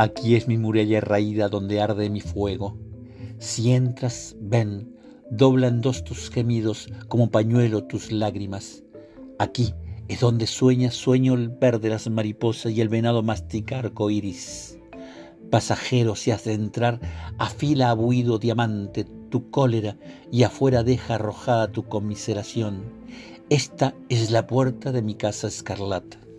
Aquí es mi muralla raída donde arde mi fuego. Si entras, ven, dobla en dos tus gemidos como pañuelo tus lágrimas. Aquí es donde sueña sueño el verde las mariposas y el venado masticar coiris. Pasajero, si has de entrar, afila a buido diamante tu cólera y afuera deja arrojada tu conmiseración. Esta es la puerta de mi casa escarlata.